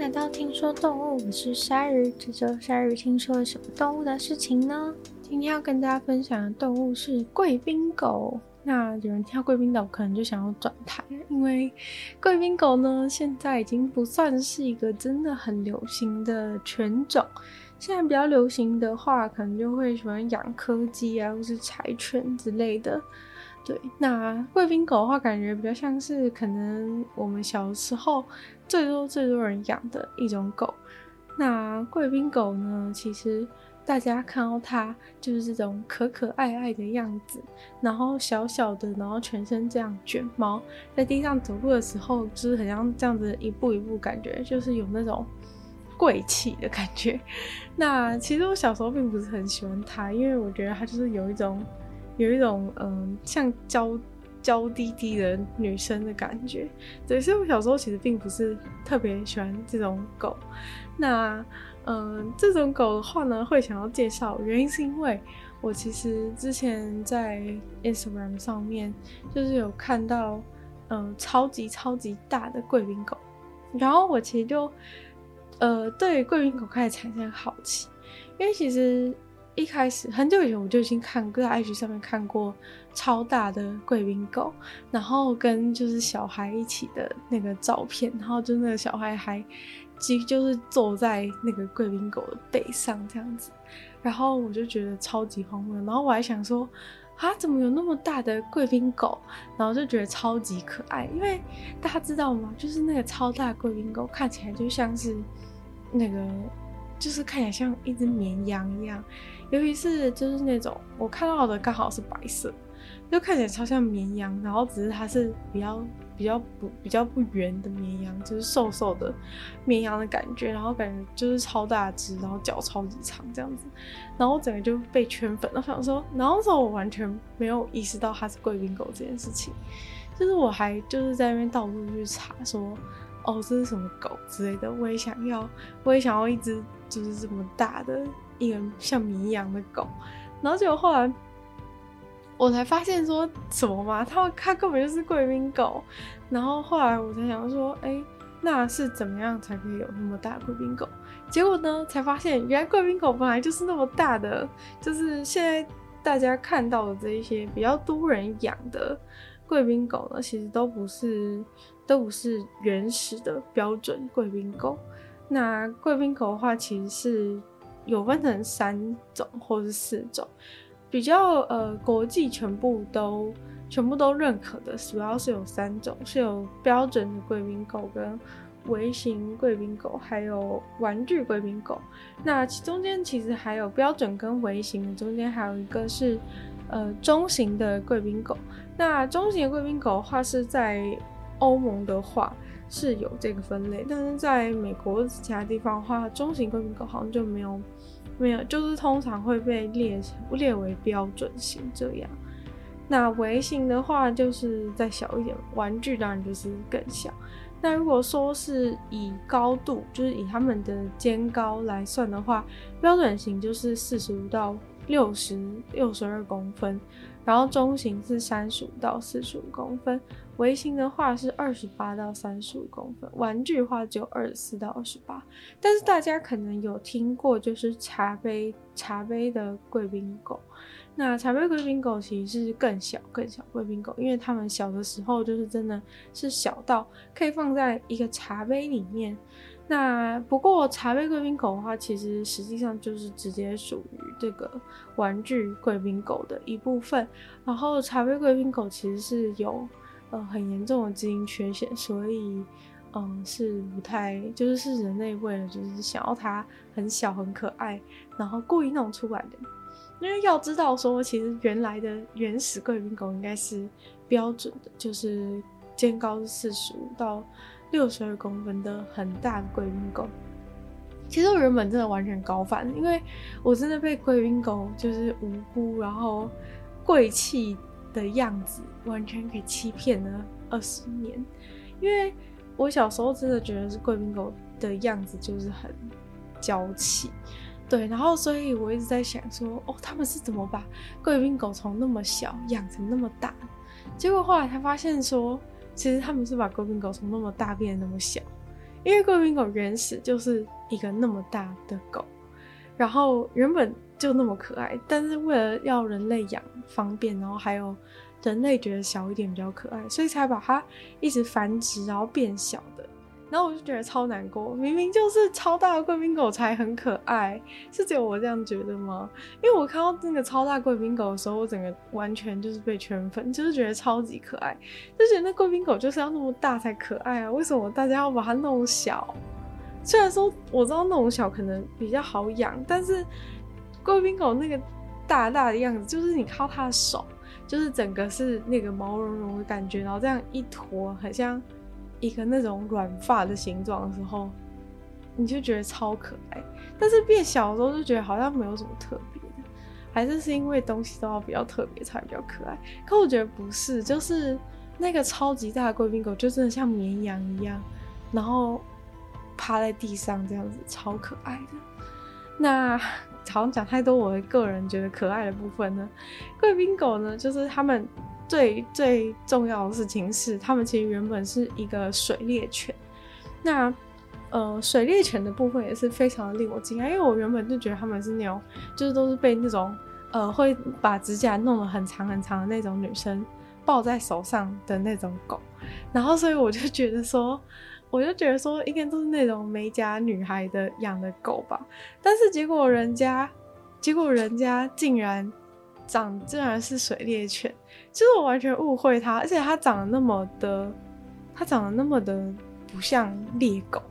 来到听说动物，我是鲨鱼。这周鲨鱼听说了什么动物的事情呢？今天要跟大家分享的动物是贵宾狗。那有人听到贵宾狗，可能就想要转台，因为贵宾狗呢，现在已经不算是一个真的很流行的犬种。现在比较流行的话，可能就会喜欢养柯基啊，或是柴犬之类的。对，那贵宾狗的话，感觉比较像是可能我们小时候最多最多人养的一种狗。那贵宾狗呢，其实大家看到它就是这种可可爱爱的样子，然后小小的，然后全身这样卷毛，在地上走路的时候，就是很像这样子一步一步，感觉就是有那种贵气的感觉。那其实我小时候并不是很喜欢它，因为我觉得它就是有一种。有一种嗯，像娇娇滴滴的女生的感觉，对，所以我小时候其实并不是特别喜欢这种狗。那嗯，这种狗的话呢，会想要介绍，原因是因为我其实之前在 Instagram 上面就是有看到嗯，超级超级大的贵宾狗，然后我其实就呃，对贵宾狗开始产生好奇，因为其实。一开始很久以前我就已经看过，在 IG 上面看过超大的贵宾狗，然后跟就是小孩一起的那个照片，然后就那个小孩还即就是坐在那个贵宾狗的背上这样子，然后我就觉得超级荒谬，然后我还想说啊，怎么有那么大的贵宾狗？然后就觉得超级可爱，因为大家知道吗？就是那个超大贵宾狗看起来就像是那个。就是看起来像一只绵羊一样，尤其是就是那种我看到的刚好是白色，就看起来超像绵羊，然后只是它是比较比较不比较不圆的绵羊，就是瘦瘦的绵羊的感觉，然后感觉就是超大只，然后脚超级长这样子，然后我整个就被圈粉了。我想说，然后那时候我完全没有意识到它是贵宾狗这件事情，就是我还就是在那边到处去查说，哦，这是什么狗之类的，我也想要，我也想要一只。就是这么大的一个像绵羊的狗，然后结果后来我才发现说什么嘛，它它根本就是贵宾狗，然后后来我才想说，哎、那是怎么样才可以有那么大贵宾狗？结果呢，才发现原来贵宾狗本来就是那么大的，就是现在大家看到的这一些比较多人养的贵宾狗呢，其实都不是都不是原始的标准贵宾狗。那贵宾狗的话，其实是有分成三种或是四种，比较呃国际全部都全部都认可的，主要是有三种，是有标准的贵宾狗、跟微型贵宾狗，还有玩具贵宾狗。那其中间其实还有标准跟微型的中间还有一个是呃中型的贵宾狗。那中型的贵宾狗的话是在欧盟的话。是有这个分类，但是在美国其他地方的话，中型贵宾狗好像就没有，没有，就是通常会被列列为标准型这样。那微型的话，就是再小一点，玩具当然就是更小。那如果说是以高度，就是以他们的肩高来算的话，标准型就是四十五到六十六十二公分，然后中型是三十五到四十五公分。微型的话是二十八到三十五公分，玩具的话只有二十四到二十八。但是大家可能有听过，就是茶杯茶杯的贵宾狗。那茶杯贵宾狗其实是更小更小贵宾狗，因为它们小的时候就是真的是小到可以放在一个茶杯里面。那不过茶杯贵宾狗的话，其实实际上就是直接属于这个玩具贵宾狗的一部分。然后茶杯贵宾狗其实是有。呃，很严重的基因缺陷，所以，嗯，是不太，就是是人类为了就是想要它很小很可爱，然后故意弄出来的。因为要知道说，其实原来的原始贵宾狗应该是标准的，就是肩高是四十五到六十二公分的很大的贵宾狗。其实我原本真的完全搞反，因为我真的被贵宾狗就是无辜，然后贵气。的样子完全给欺骗了二十年，因为我小时候真的觉得是贵宾狗的样子就是很娇气，对，然后所以我一直在想说，哦，他们是怎么把贵宾狗从那么小养成那么大？结果后来才发现说，其实他们是把贵宾狗从那么大变得那么小，因为贵宾狗原始就是一个那么大的狗，然后原本就那么可爱，但是为了要人类养方便，然后还有人类觉得小一点比较可爱，所以才把它一直繁殖，然后变小的。然后我就觉得超难过，明明就是超大的贵宾狗才很可爱，是只有我这样觉得吗？因为我看到那个超大贵宾狗的时候，我整个完全就是被圈粉，就是觉得超级可爱，就觉得那贵宾狗就是要那么大才可爱啊，为什么大家要把它弄小？虽然说我知道那种小可能比较好养，但是贵宾狗那个大大的样子，就是你靠它的手，就是整个是那个毛茸茸的感觉，然后这样一坨，很像。一个那种软发的形状的时候，你就觉得超可爱。但是变小的时候就觉得好像没有什么特别的，还是是因为东西都要比较特别才比较可爱。可我觉得不是，就是那个超级大的贵宾狗就真的像绵羊一样，然后趴在地上这样子，超可爱的。那好像讲太多我的个人觉得可爱的部分呢。贵宾狗呢，就是他们。最最重要的事情是，他们其实原本是一个水猎犬。那呃，水猎犬的部分也是非常的令我惊讶，因为我原本就觉得他们是那种，就是都是被那种呃会把指甲弄得很长很长的那种女生抱在手上的那种狗。然后，所以我就觉得说，我就觉得说，应该都是那种美甲女孩的养的狗吧。但是结果人家，结果人家竟然。长竟然是水猎犬，就是我完全误会它，而且它长得那么的，它长得那么的不像猎狗，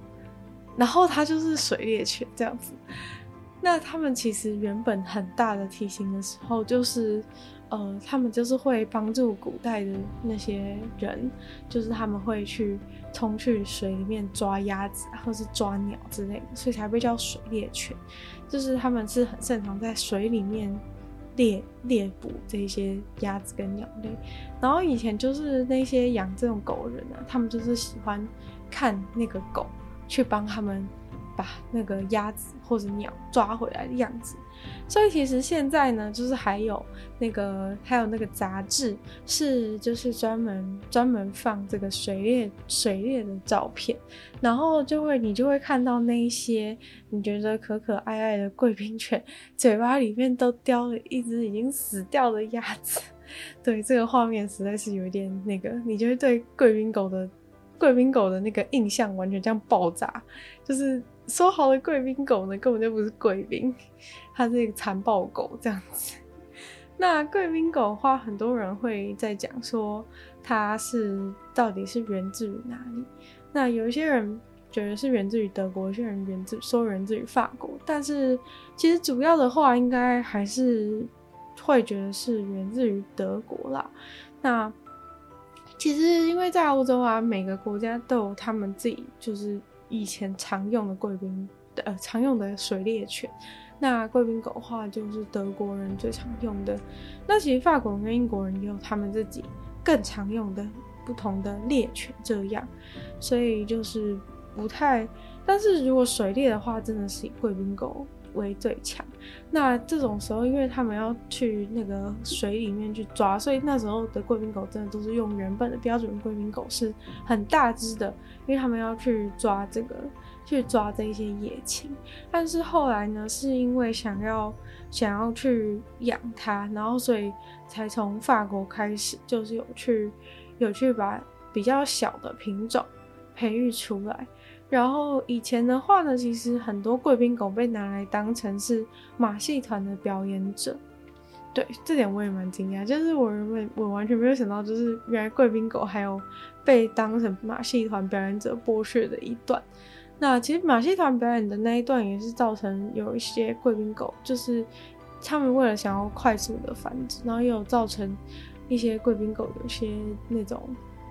然后它就是水猎犬这样子。那他们其实原本很大的体型的时候，就是呃，他们就是会帮助古代的那些人，就是他们会去冲去水里面抓鸭子或是抓鸟之类的，所以才被叫水猎犬。就是他们是很擅长在水里面。猎猎捕这些鸭子跟鸟类，然后以前就是那些养这种狗的人啊，他们就是喜欢看那个狗去帮他们把那个鸭子或者鸟抓回来的样子。所以其实现在呢，就是还有那个还有那个杂志，是就是专门专门放这个水猎水猎的照片，然后就会你就会看到那一些你觉得可可爱爱的贵宾犬，嘴巴里面都叼了一只已经死掉的鸭子。对，这个画面实在是有一点那个，你就会对贵宾狗的贵宾狗的那个印象完全这样爆炸，就是。说好的贵宾狗呢，根本就不是贵宾，它是一个残暴狗这样子。那贵宾狗的话，很多人会在讲说它是到底是源自于哪里？那有一些人觉得是源自于德国，有些人源自说源自于法国，但是其实主要的话，应该还是会觉得是源自于德国啦。那其实因为在欧洲啊，每个国家都有他们自己就是。以前常用的贵宾，呃，常用的水猎犬，那贵宾狗的话就是德国人最常用的。那其实法国人跟英国人也有他们自己更常用的不同的猎犬，这样，所以就是不太。但是如果水猎的话，真的是贵宾狗为最强。那这种时候，因为他们要去那个水里面去抓，所以那时候的贵宾狗真的都是用原本的标准贵宾狗，是很大只的，因为他们要去抓这个，去抓这些野禽。但是后来呢，是因为想要想要去养它，然后所以才从法国开始，就是有去有去把比较小的品种培育出来。然后以前的话呢，其实很多贵宾狗被拿来当成是马戏团的表演者，对，这点我也蛮惊讶，就是我原本我完全没有想到，就是原来贵宾狗还有被当成马戏团表演者剥削的一段。那其实马戏团表演的那一段也是造成有一些贵宾狗，就是他们为了想要快速的繁殖，然后也有造成一些贵宾狗有些那种。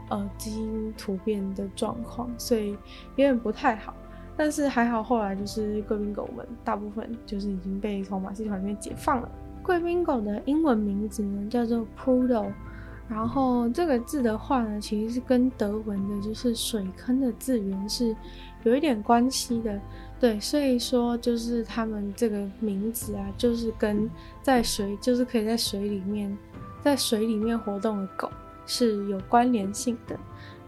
呃，基因突变的状况，所以有点不太好。但是还好，后来就是贵宾狗们大部分就是已经被从马戏团里面解放了。贵宾狗的英文名字呢叫做 Poodle，然后这个字的话呢，其实是跟德文的就是水坑的字源是有一点关系的。对，所以说就是他们这个名字啊，就是跟在水，就是可以在水里面，在水里面活动的狗。是有关联性的。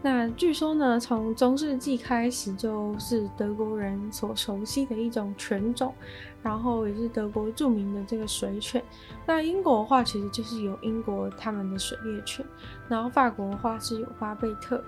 那据说呢，从中世纪开始就是德国人所熟悉的一种犬种，然后也是德国著名的这个水犬。那英国的话，其实就是有英国他们的水猎犬，然后法国的话是有巴贝特，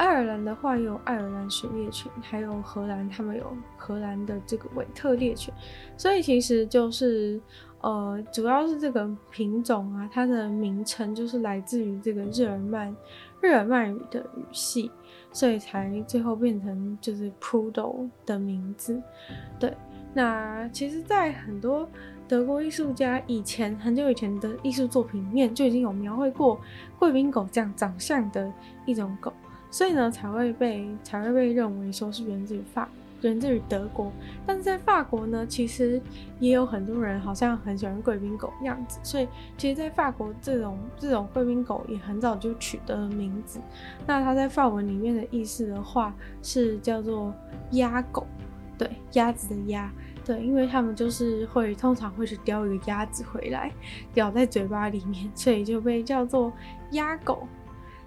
爱尔兰的话有爱尔兰水猎犬，还有荷兰他们有荷兰的这个韦特猎犬。所以其实就是呃，主要是这个品种啊，它的名称就是来自于这个日耳曼。日耳曼语的语系，所以才最后变成就是 Poodle 的名字。对，那其实，在很多德国艺术家以前很久以前的艺术作品里面，就已经有描绘过贵宾狗这样长相的一种狗，所以呢，才会被才会被认为说是源自于法。源自于德国，但是在法国呢，其实也有很多人好像很喜欢贵宾狗样子，所以其实，在法国这种这种贵宾狗也很早就取得了名字。那它在法文里面的意思的话，是叫做鸭狗，对，鸭子的鸭，对，因为他们就是会通常会去叼一个鸭子回来，咬在嘴巴里面，所以就被叫做鸭狗。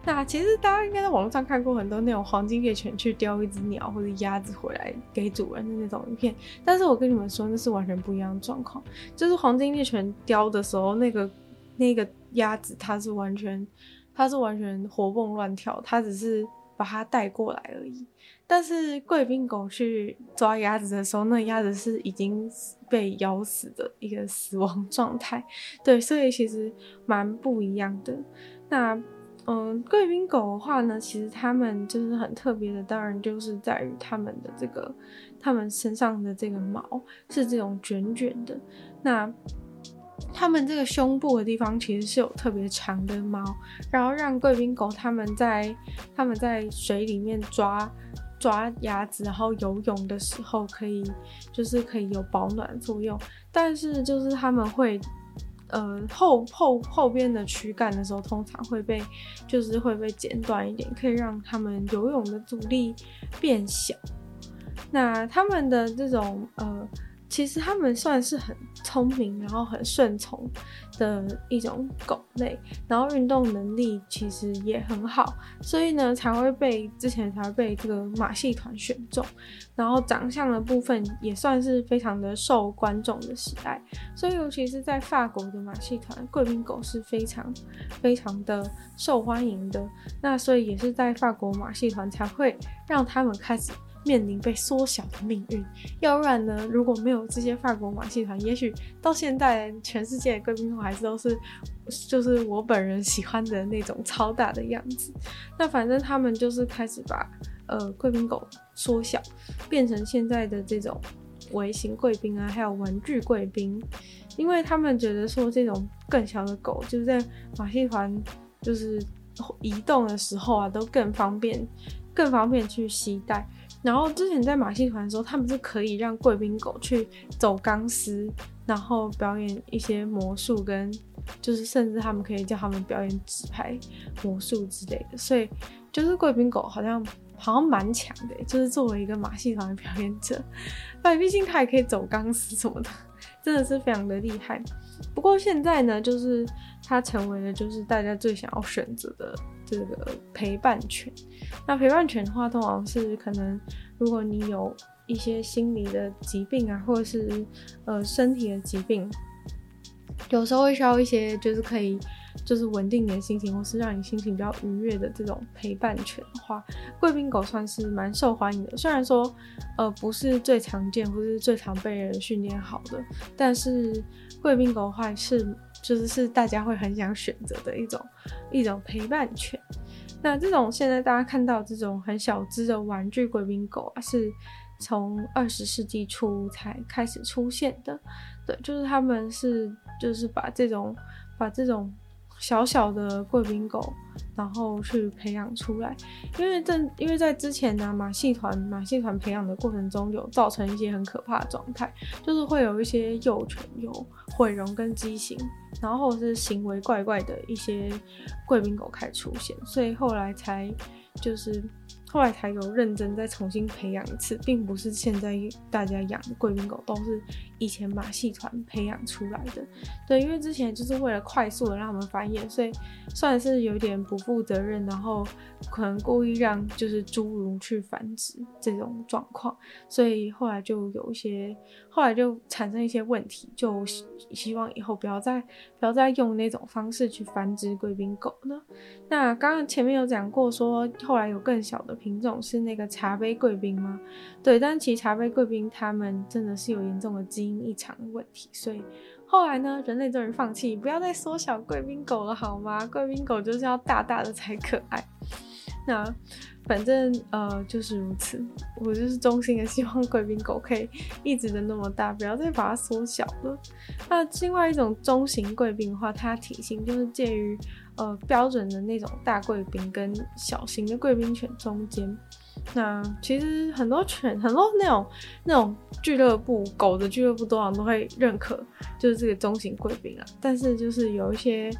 那其实大家应该在网络上看过很多那种黄金猎犬去叼一只鸟或者鸭子回来给主人的那种影片，但是我跟你们说，那是完全不一样的状况。就是黄金猎犬叼的时候，那个 那个鸭子它是完全它是完全活蹦乱跳，它只是把它带过来而已。但是贵宾狗去抓鸭子的时候，那鸭子是已经被咬死的一个死亡状态。对，所以其实蛮不一样的。那。嗯，贵宾狗的话呢，其实它们就是很特别的，当然就是在于它们的这个，它们身上的这个毛是这种卷卷的。那它们这个胸部的地方其实是有特别长的毛，然后让贵宾狗它们在它们在水里面抓抓鸭子，然后游泳的时候可以就是可以有保暖作用，但是就是它们会。呃，后后后边的躯干的时候，通常会被就是会被剪短一点，可以让他们游泳的阻力变小。那他们的这种呃。其实他们算是很聪明，然后很顺从的一种狗。类，然后运动能力其实也很好，所以呢才会被之前才会被这个马戏团选中，然后长相的部分也算是非常的受观众的喜爱，所以尤其是在法国的马戏团，贵宾狗是非常非常的受欢迎的，那所以也是在法国马戏团才会让他们开始。面临被缩小的命运，要不然呢？如果没有这些法国马戏团，也许到现在全世界的贵宾狗还是都是，就是我本人喜欢的那种超大的样子。那反正他们就是开始把呃贵宾狗缩小，变成现在的这种微型贵宾啊，还有玩具贵宾，因为他们觉得说这种更小的狗就是在马戏团就是移动的时候啊，都更方便，更方便去携带。然后之前在马戏团的时候，他们是可以让贵宾狗去走钢丝，然后表演一些魔术，跟就是甚至他们可以叫他们表演纸牌魔术之类的。所以就是贵宾狗好像好像蛮强的，就是作为一个马戏团的表演者，但毕竟它也可以走钢丝什么的，真的是非常的厉害。不过现在呢，就是它成为了就是大家最想要选择的。这个陪伴犬，那陪伴犬的话，通常是可能如果你有一些心理的疾病啊，或者是呃身体的疾病，有时候会需要一些就是可以就是稳定你的心情，或是让你心情比较愉悦的这种陪伴犬的话，贵宾狗算是蛮受欢迎的。虽然说呃不是最常见，不是最常被人训练好的，但是贵宾狗的话是。就是是大家会很想选择的一种一种陪伴犬。那这种现在大家看到这种很小只的玩具贵宾狗啊，是从二十世纪初才开始出现的。对，就是他们是就是把这种把这种小小的贵宾狗，然后去培养出来。因为这因为在之前呢，马戏团马戏团培养的过程中，有造成一些很可怕的状态，就是会有一些幼犬有毁容跟畸形。然后是行为怪怪的一些贵宾狗开始出现，所以后来才就是。后来才有认真再重新培养一次，并不是现在大家养的贵宾狗都是以前马戏团培养出来的。对，因为之前就是为了快速的让他们繁衍，所以算是有点不负责任，然后可能故意让就是侏儒去繁殖这种状况，所以后来就有一些，后来就产生一些问题，就希望以后不要再不要再用那种方式去繁殖贵宾狗了。那刚刚前面有讲过说，后来有更小的。品种是那个茶杯贵宾吗？对，但其实茶杯贵宾他们真的是有严重的基因异常的问题，所以后来呢，人类终于放弃，不要再缩小贵宾狗了，好吗？贵宾狗就是要大大的才可爱。那反正呃就是如此，我就是衷心的希望贵宾狗可以一直的那么大，不要再把它缩小了。那另外一种中型贵宾的话，它体型就是介于。呃，标准的那种大贵宾跟小型的贵宾犬中间，那其实很多犬，很多那种那种俱乐部狗的俱乐部，通常都会认可，就是这个中型贵宾啊。但是就是有一些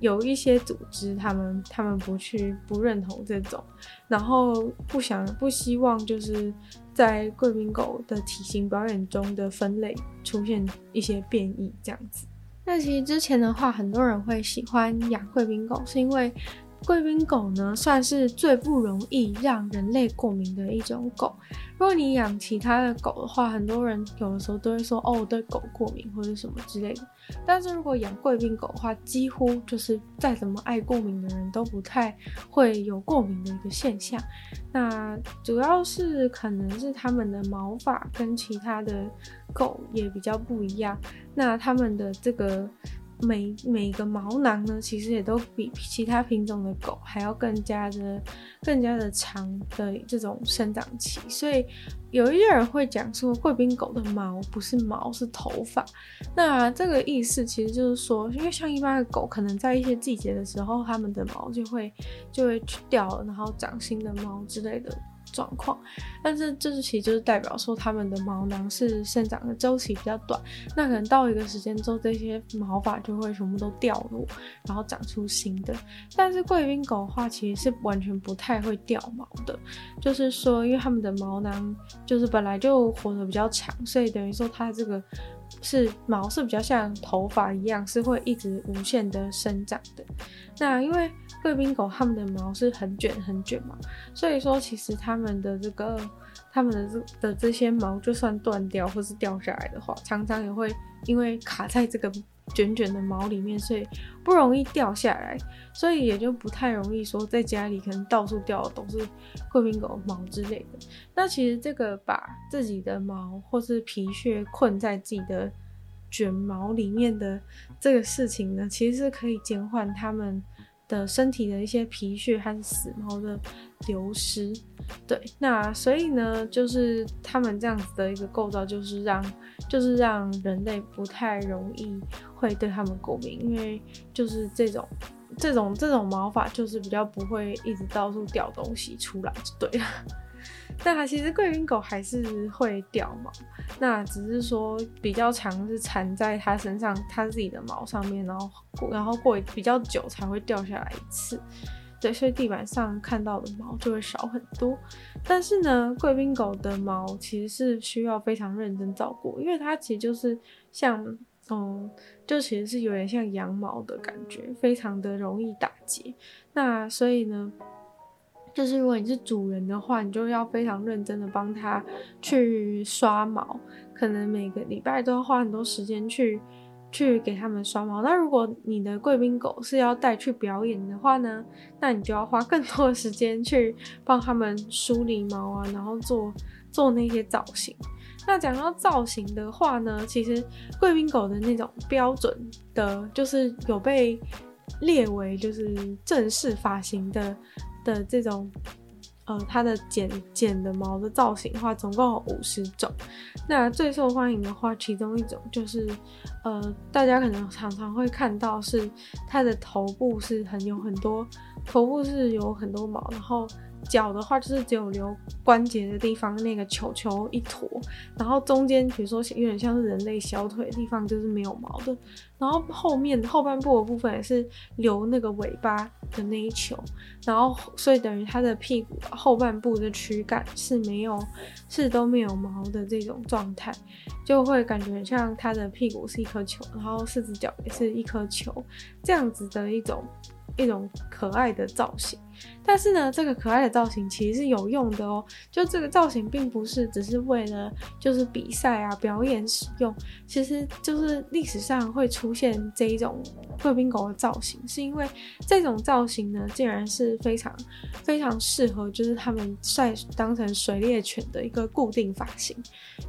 有一些组织，他们他们不去不认同这种，然后不想不希望就是在贵宾狗的体型表演中的分类出现一些变异这样子。那其实之前的话，很多人会喜欢养贵宾狗，是因为贵宾狗呢算是最不容易让人类过敏的一种狗。如果你养其他的狗的话，很多人有的时候都会说哦，对狗过敏或者什么之类的。但是如果养贵宾狗的话，几乎就是再怎么爱过敏的人都不太会有过敏的一个现象。那主要是可能是它们的毛发跟其他的狗也比较不一样。那它们的这个。每每个毛囊呢，其实也都比其他品种的狗还要更加的、更加的长的这种生长期，所以有一些人会讲说，贵宾狗的毛不是毛，是头发。那这个意思其实就是说，因为像一般的狗，可能在一些季节的时候，它们的毛就会就会去掉了，然后长新的毛之类的。状况，但是这是其实就是代表说它们的毛囊是生长的周期比较短，那可能到一个时间之后，这些毛发就会全部都掉落，然后长出新的。但是贵宾狗的话，其实是完全不太会掉毛的，就是说，因为它们的毛囊就是本来就活得比较长，所以等于说它这个。是毛是比较像头发一样，是会一直无限的生长的。那因为贵宾狗它们的毛是很卷很卷嘛，所以说其实它们的这个它们的这的这些毛就算断掉或是掉下来的话，常常也会因为卡在这个。卷卷的毛里面，所以不容易掉下来，所以也就不太容易说在家里可能到处掉的都是贵宾狗毛之类的。那其实这个把自己的毛或是皮屑困在自己的卷毛里面的这个事情呢，其实是可以减缓它们的身体的一些皮屑和死毛的流失。对，那所以呢，就是他们这样子的一个构造，就是让就是让人类不太容易。会对他们过敏，因为就是这种、这种、这种毛发，就是比较不会一直到处掉东西出来，就对了。但它其实贵宾狗还是会掉毛，那只是说比较长是缠在它身上，它自己的毛上面，然后然后过比较久才会掉下来一次。对，所以地板上看到的毛就会少很多。但是呢，贵宾狗的毛其实是需要非常认真照顾，因为它其实就是像。嗯，就其实是有点像羊毛的感觉，非常的容易打结。那所以呢，就是如果你是主人的话，你就要非常认真的帮他去刷毛，可能每个礼拜都要花很多时间去去给他们刷毛。那如果你的贵宾狗是要带去表演的话呢，那你就要花更多的时间去帮他们梳理毛啊，然后做做那些造型。那讲到造型的话呢，其实贵宾狗的那种标准的，就是有被列为就是正式发型的的这种，呃，它的剪剪的毛的造型的话，总共有五十种。那最受欢迎的话，其中一种就是，呃，大家可能常常会看到是它的头部是很有很多，头部是有很多毛，然后。脚的话就是只有留关节的地方那个球球一坨，然后中间比如说有点像是人类小腿的地方就是没有毛的，然后后面后半部的部分也是留那个尾巴的那一球，然后所以等于它的屁股后半部的躯干是没有是都没有毛的这种状态，就会感觉像它的屁股是一颗球，然后四只脚也是一颗球这样子的一种。一种可爱的造型，但是呢，这个可爱的造型其实是有用的哦。就这个造型并不是只是为了就是比赛啊表演使用，其实就是历史上会出现这一种贵宾狗的造型，是因为这种造型呢，竟然是非常非常适合就是他们在当成水猎犬的一个固定发型，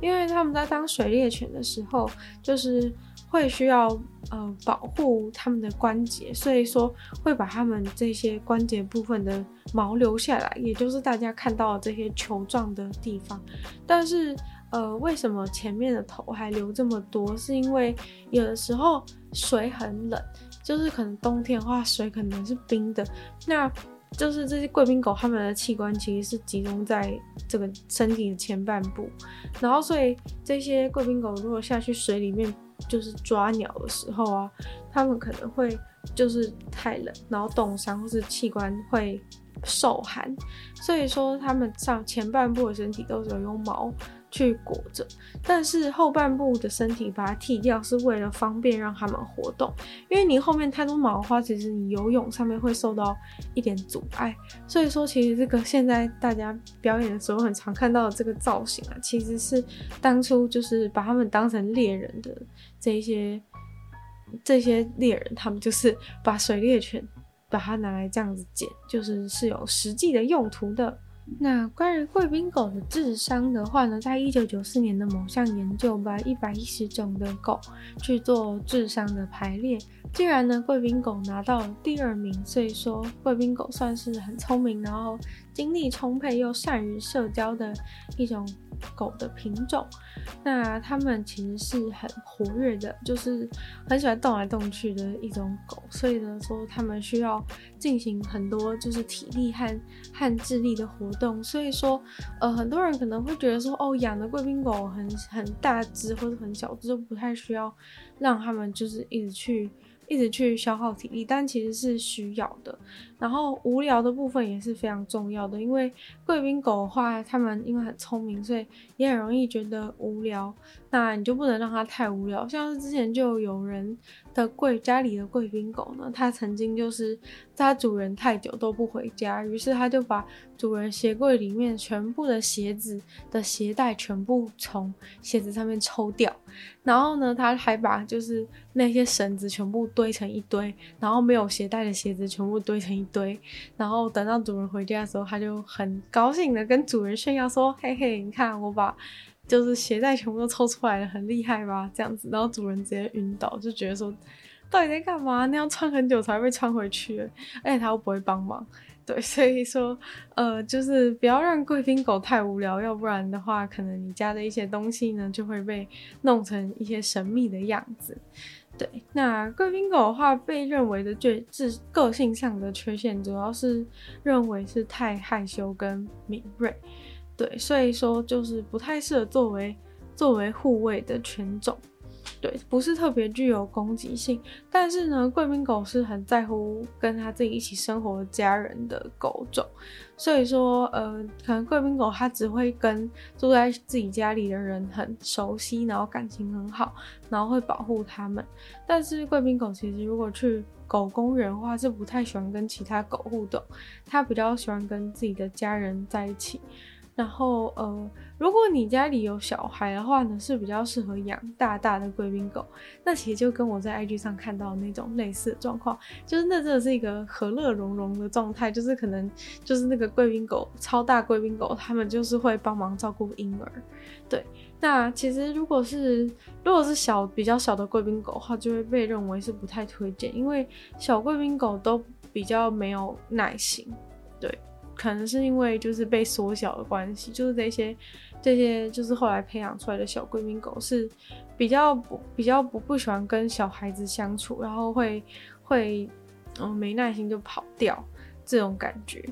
因为他们在当水猎犬的时候，就是。会需要呃保护他们的关节，所以说会把他们这些关节部分的毛留下来，也就是大家看到的这些球状的地方。但是呃，为什么前面的头还留这么多？是因为有的时候水很冷，就是可能冬天的话水可能是冰的，那就是这些贵宾狗它们的器官其实是集中在这个身体的前半部，然后所以这些贵宾狗如果下去水里面。就是抓鸟的时候啊，他们可能会就是太冷，然后冻伤，或是器官会受寒，所以说他们上前半部的身体都是有用毛去裹着，但是后半部的身体把它剃掉，是为了方便让他们活动。因为你后面太多毛的话，其实你游泳上面会受到一点阻碍。所以说，其实这个现在大家表演的时候很常看到的这个造型啊，其实是当初就是把他们当成猎人的这一些这些猎人，他们就是把水猎犬把它拿来这样子剪，就是是有实际的用途的。那关于贵宾狗的智商的话呢，在一九九四年的某项研究，把一百一十种的狗去做智商的排列，竟然呢贵宾狗拿到了第二名，所以说贵宾狗算是很聪明，然后精力充沛又善于社交的一种。狗的品种，那它们其实是很活跃的，就是很喜欢动来动去的一种狗，所以呢，说它们需要进行很多就是体力和和智力的活动，所以说，呃，很多人可能会觉得说，哦，养的贵宾狗很很大只或者很小只，就不太需要让他们就是一直去。一直去消耗体力，但其实是需要的。然后无聊的部分也是非常重要的，因为贵宾狗的话，它们因为很聪明，所以也很容易觉得无聊。那你就不能让它太无聊。像是之前就有人的贵家里的贵宾狗呢，它曾经就是它主人太久都不回家，于是它就把主人鞋柜里面全部的鞋子的鞋带全部从鞋子上面抽掉，然后呢，它还把就是那些绳子全部堆成一堆，然后没有鞋带的鞋子全部堆成一堆，然后等到主人回家的时候，它就很高兴的跟主人炫耀说：“嘿嘿，你看我把。”就是鞋带全部都抽出来了，很厉害吧？这样子，然后主人直接晕倒，就觉得说，到底在干嘛？那要穿很久才会被穿回去，而且他又不会帮忙，对，所以说，呃，就是不要让贵宾狗太无聊，要不然的话，可能你家的一些东西呢就会被弄成一些神秘的样子。对，那贵宾狗的话，被认为的最是个性上的缺陷，主要是认为是太害羞跟敏锐。对，所以说就是不太适合作为作为护卫的犬种，对，不是特别具有攻击性。但是呢，贵宾狗是很在乎跟他自己一起生活的家人的狗种，所以说，呃，可能贵宾狗它只会跟住在自己家里的人很熟悉，然后感情很好，然后会保护他们。但是贵宾狗其实如果去狗公园的话，是不太喜欢跟其他狗互动，它比较喜欢跟自己的家人在一起。然后，呃，如果你家里有小孩的话呢，是比较适合养大大的贵宾狗。那其实就跟我在 IG 上看到那种类似的状况，就是那真的是一个和乐融融的状态。就是可能就是那个贵宾狗，超大贵宾狗，他们就是会帮忙照顾婴儿。对，那其实如果是如果是小比较小的贵宾狗的话，就会被认为是不太推荐，因为小贵宾狗都比较没有耐心。对。可能是因为就是被缩小的关系，就是这些这些就是后来培养出来的小贵宾狗是比较不比较不不喜欢跟小孩子相处，然后会会嗯没耐心就跑掉这种感觉。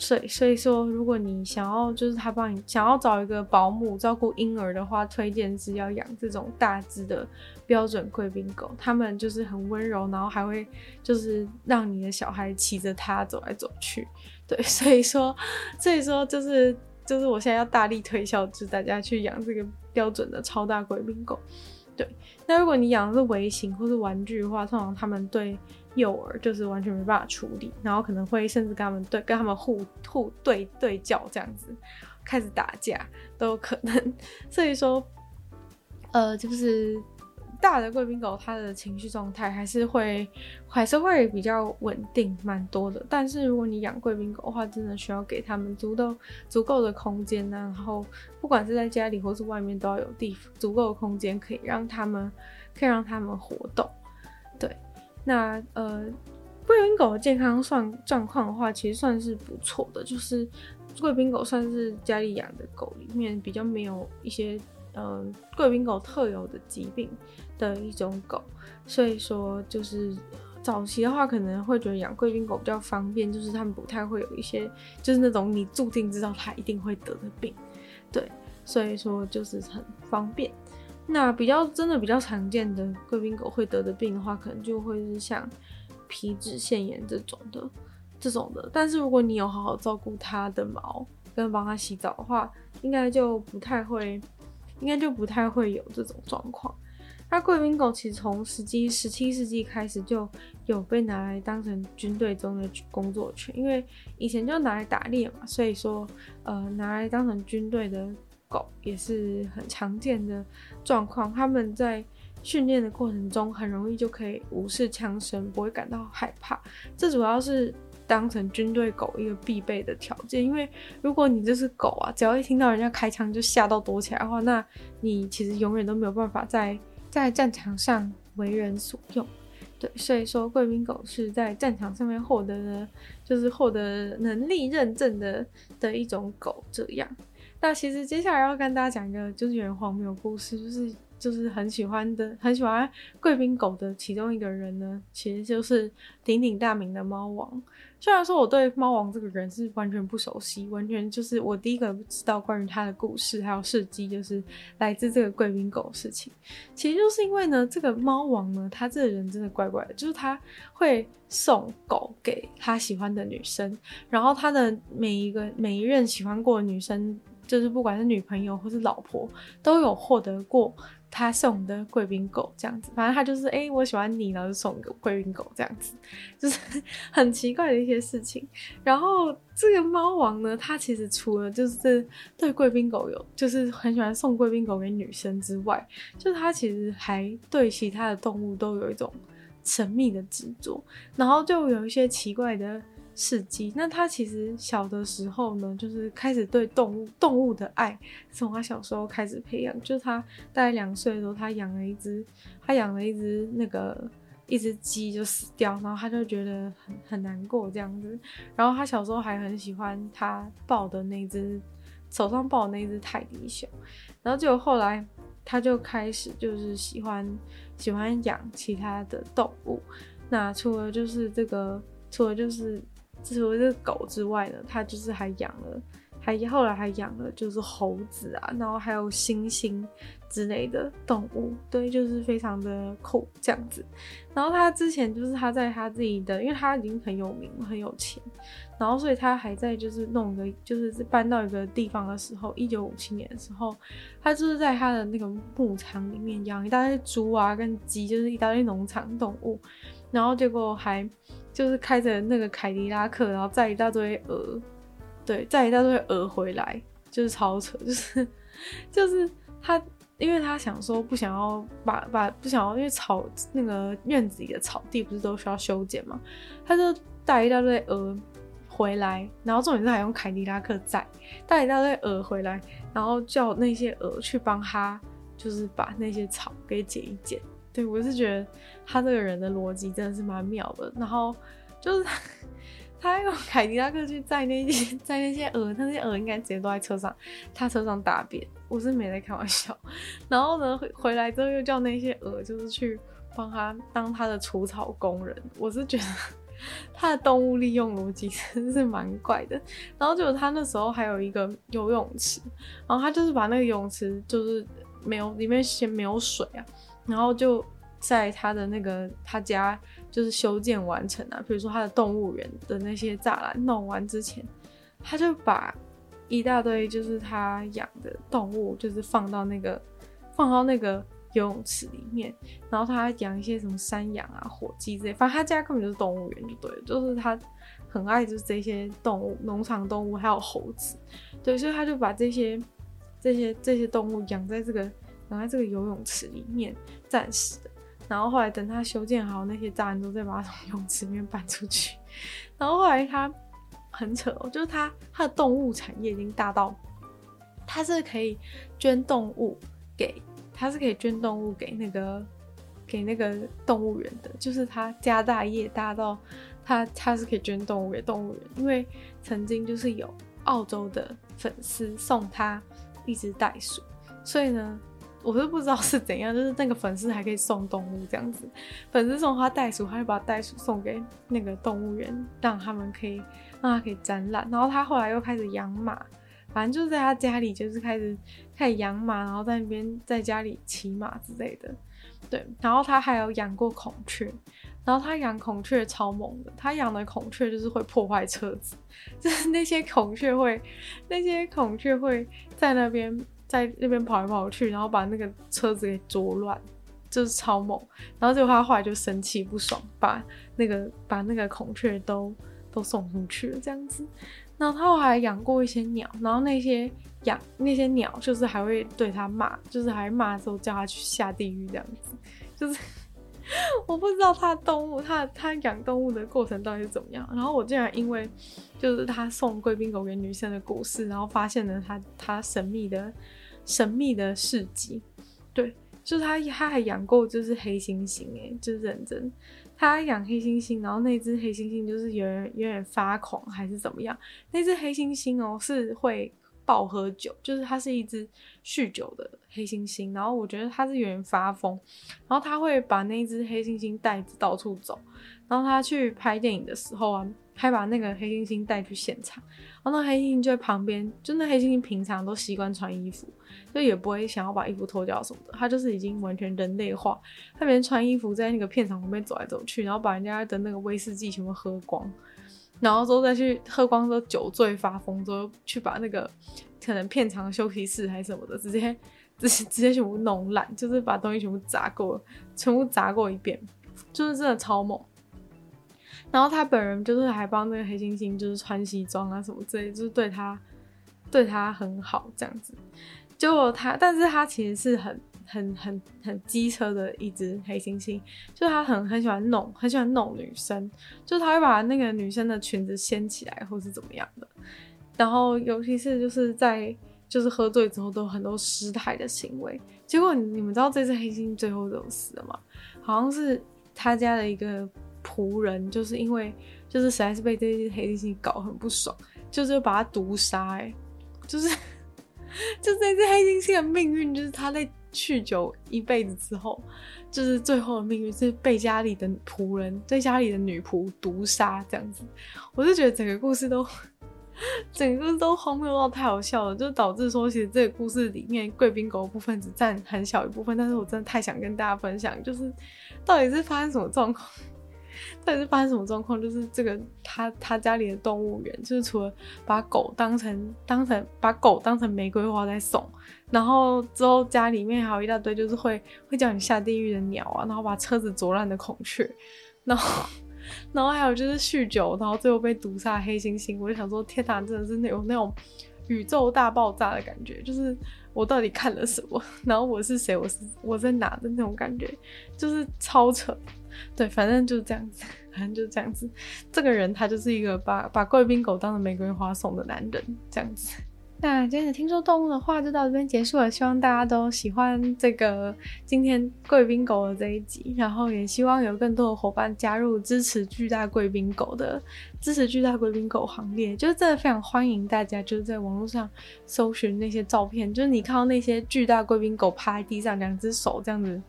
所以所以说，如果你想要就是他帮你想要找一个保姆照顾婴儿的话，推荐是要养这种大只的标准贵宾狗，他们就是很温柔，然后还会就是让你的小孩骑着它走来走去。对，所以说所以说就是就是我现在要大力推销，就是大家去养这个标准的超大贵宾狗。对，那如果你养的是微型或是玩具的话，通常他们对幼儿就是完全没办法处理，然后可能会甚至跟他们对跟他们互互对对叫这样子，开始打架都有可能。所以说，呃，就是。大的贵宾狗，它的情绪状态还是会还是会比较稳定，蛮多的。但是如果你养贵宾狗的话，真的需要给他们足够足够的空间、然后不管是在家里或是外面，都要有地足够的空间，可以让他们可以让他们活动。那呃，贵宾狗的健康算状况的话，其实算是不错的。就是贵宾狗算是家里养的狗里面比较没有一些。嗯，贵宾狗特有的疾病的一种狗，所以说就是早期的话可能会觉得养贵宾狗比较方便，就是他们不太会有一些就是那种你注定知道它一定会得的病，对，所以说就是很方便。那比较真的比较常见的贵宾狗会得的病的话，可能就会是像皮脂腺炎这种的这种的。但是如果你有好好照顾它的毛跟帮它洗澡的话，应该就不太会。应该就不太会有这种状况。那贵宾狗其实从十七十七世纪开始就有被拿来当成军队中的工作犬，因为以前就拿来打猎嘛，所以说呃拿来当成军队的狗也是很常见的状况。他们在训练的过程中很容易就可以无视枪声，不会感到害怕。这主要是。当成军队狗一个必备的条件，因为如果你这只狗啊，只要一听到人家开枪就吓到躲起来的话，那你其实永远都没有办法在在战场上为人所用。对，所以说贵宾狗是在战场上面获得的，就是获得能力认证的的一种狗。这样，那其实接下来要跟大家讲一个就是有点荒谬故事，就是。就是很喜欢的，很喜欢贵宾狗的其中一个人呢，其实就是鼎鼎大名的猫王。虽然说我对猫王这个人是完全不熟悉，完全就是我第一个知道关于他的故事还有事迹，就是来自这个贵宾狗的事情。其实就是因为呢，这个猫王呢，他这个人真的怪怪的，就是他会送狗给他喜欢的女生，然后他的每一个每一任喜欢过的女生，就是不管是女朋友或是老婆，都有获得过。他送的贵宾狗这样子，反正他就是哎、我喜欢你，然后就送个贵宾狗这样子，就是 很奇怪的一些事情。然后这个猫王呢，他其实除了就是对贵宾狗有，就是很喜欢送贵宾狗给女生之外，就是他其实还对其他的动物都有一种神秘的执着，然后就有一些奇怪的。事迹。那他其实小的时候呢，就是开始对动物动物的爱，从他小时候开始培养。就是他大概两岁的时候，他养了一只，他养了一只那个一只鸡就死掉，然后他就觉得很很难过这样子。然后他小时候还很喜欢他抱的那只手上抱的那只泰迪熊，然后结果后来他就开始就是喜欢喜欢养其他的动物。那除了就是这个，除了就是。除了这个狗之外呢，他就是还养了，还后来还养了就是猴子啊，然后还有猩猩之类的动物，对，就是非常的酷这样子。然后他之前就是他在他自己的，因为他已经很有名很有钱，然后所以他还在就是弄个就是搬到一个地方的时候，一九五七年的时候，他就是在他的那个牧场里面养一大堆猪啊跟鸡，就是一大堆农场动物，然后结果还。就是开着那个凯迪拉克，然后载一大堆鹅，对，载一大堆鹅回来，就是超扯，就是就是他，因为他想说不想要把把不想要，因为草那个院子里的草地不是都需要修剪嘛，他就带一大堆鹅回来，然后重点是还用凯迪拉克载，带一大堆鹅回来，然后叫那些鹅去帮他，就是把那些草给剪一剪。对，我是觉得他这个人的逻辑真的是蛮妙的。然后就是他，他用凯迪拉克去载那些 载那些鹅，那些鹅应该直接都在车上，他车上大便，我是没在开玩笑。然后呢，回回来之后又叫那些鹅就是去帮他当他的除草工人。我是觉得 他的动物利用逻辑真是蛮怪的。然后就他那时候还有一个游泳池，然后他就是把那个游泳池就是没有里面先没有水啊，然后就在他的那个他家就是修建完成啊，比如说他的动物园的那些栅栏弄完之前，他就把一大堆就是他养的动物就是放到那个放到那个。游泳池里面，然后他养一些什么山羊啊、火鸡之类，反正他家根本就是动物园，就对了，就是他很爱就是这些动物，农场动物还有猴子，对，所以他就把这些这些这些动物养在这个养在这个游泳池里面，暂时的。然后后来等他修建好那些栅栏之后，再把它从泳池里面搬出去。然后后来他很扯哦，就是他他的动物产业已经大到，他是可以捐动物给。他是可以捐动物给那个给那个动物园的，就是他家大业大到他他是可以捐动物给动物园，因为曾经就是有澳洲的粉丝送他一只袋鼠，所以呢，我都不知道是怎样，就是那个粉丝还可以送动物这样子，粉丝送他袋鼠，他就把袋鼠送给那个动物园，让他们可以让他可以展览，然后他后来又开始养马。反正就是在他家里，就是开始开始养马，然后在那边在家里骑马之类的，对。然后他还有养过孔雀，然后他养孔雀超猛的，他养的孔雀就是会破坏车子，就是那些孔雀会，那些孔雀会在那边在那边跑来跑去，然后把那个车子给啄乱，就是超猛。然后结果他后来就生气不爽，把那个把那个孔雀都都送出去了，这样子。然后他还养过一些鸟，然后那些养那些鸟就是还会对他骂，就是还骂之后叫他去下地狱这样子。就是我不知道他动物，他他养动物的过程到底是怎么样。然后我竟然因为就是他送贵宾狗给女生的故事，然后发现了他他神秘的神秘的事迹。对，就是他他还养过就是黑猩猩，诶，就是认真。他养黑猩猩，然后那只黑猩猩就是有点有点发狂还是怎么样？那只黑猩猩哦是会暴喝酒，就是它是一只酗酒的黑猩猩。然后我觉得它是有点发疯，然后他会把那只黑猩猩带到处走。然后他去拍电影的时候啊，还把那个黑猩猩带去现场。然后那黑猩猩就在旁边，就那黑猩猩平常都习惯穿衣服。就也不会想要把衣服脱掉什么的，他就是已经完全人类化。他每天穿衣服在那个片场旁边走来走去，然后把人家的那个威士忌全部喝光，然后之后再去喝光之后酒醉发疯之后去把那个可能片场休息室还是什么的直接直接直接全部弄烂，就是把东西全部砸过，全部砸过一遍，就是真的超猛。然后他本人就是还帮那个黑猩猩就是穿西装啊什么之类，就是对他对他很好这样子。结果他，但是他其实是很很很很机车的一只黑猩猩，就他很很喜欢弄，很喜欢弄女生，就他会把那个女生的裙子掀起来，或是怎么样的。然后尤其是就是在就是喝醉之后都很多失态的行为。结果你们知道这只黑猩猩最后怎么死的吗？好像是他家的一个仆人，就是因为就是实在是被这只黑猩猩搞很不爽，就是把他毒杀，哎，就是。就这只黑猩猩的命运，就是他在酗酒一辈子之后，就是最后的命运是被家里的仆人、在家里的女仆毒杀这样子。我就觉得整个故事都，整个都荒谬到太好笑了，就导致说，其实这个故事里面贵宾狗的部分只占很小一部分，但是我真的太想跟大家分享，就是到底是发生什么状况。到底是发生什么状况？就是这个他他家里的动物园，就是除了把狗当成当成把狗当成玫瑰花在送，然后之后家里面还有一大堆就是会会叫你下地狱的鸟啊，然后把车子啄烂的孔雀，然后然后还有就是酗酒，然后最后被毒杀黑猩猩。我就想说，天哪，真的是那种那种宇宙大爆炸的感觉，就是我到底看了什么？然后我是谁？我是我在哪的那种感觉，就是超扯。对，反正就是这样子，反正就是这样子。这个人他就是一个把把贵宾狗当成玫瑰花送的男人，这样子。那今天的听说动物的话就到这边结束了，希望大家都喜欢这个今天贵宾狗的这一集，然后也希望有更多的伙伴加入支持巨大贵宾狗的支持巨大贵宾狗行列，就是真的非常欢迎大家就是在网络上搜寻那些照片，就是你看到那些巨大贵宾狗趴在地上，两只手这样子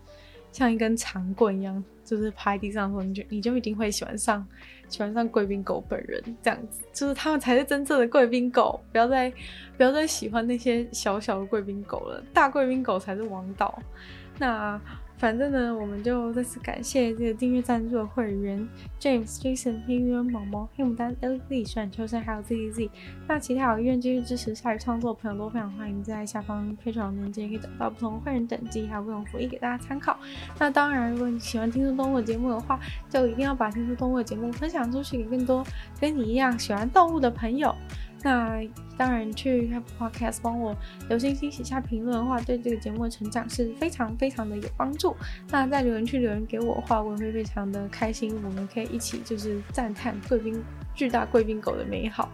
像一根长棍一样。就是趴在地上说，你就你就一定会喜欢上喜欢上贵宾狗本人这样子，就是他们才是真正的贵宾狗，不要再不要再喜欢那些小小的贵宾狗了，大贵宾狗才是王道。那。反正呢，我们就再次感谢这个订阅赞助的会员 James、Jason、黑渊、毛毛、黑牡丹、L Z、选秋生，还有 ZZ。那其他有愿意继续支持鲨鱼创作的朋友都非常欢迎在下方 Patreon 链接可以找到不同会员等级还有各种福利给大家参考。那当然，如果你喜欢听说动物的节目的话，就一定要把听说动物的节目分享出去给更多跟你一样喜欢动物的朋友。那当然，去 Apple Podcast 帮我留星星、写下评论的话，对这个节目的成长是非常非常的有帮助。那在留言区留言给我的话，我也会非常的开心。我们可以一起就是赞叹贵宾巨大贵宾狗的美好，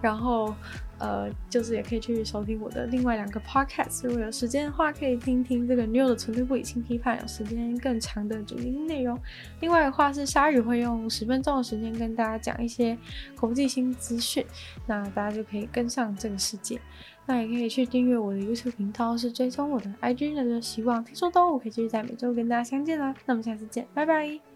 然后。呃，就是也可以去收听我的另外两个 podcast，如果有时间的话，可以听听这个 new 的纯粹不理性批判，有时间更长的主题内容。另外的话是鲨鱼会用十分钟的时间跟大家讲一些国际新资讯，那大家就可以跟上这个世界。那也可以去订阅我的 YouTube 频道，是追踪我的 IG，那就希望听说动物可以继续在每周跟大家相见啦。那我们下次见，拜拜。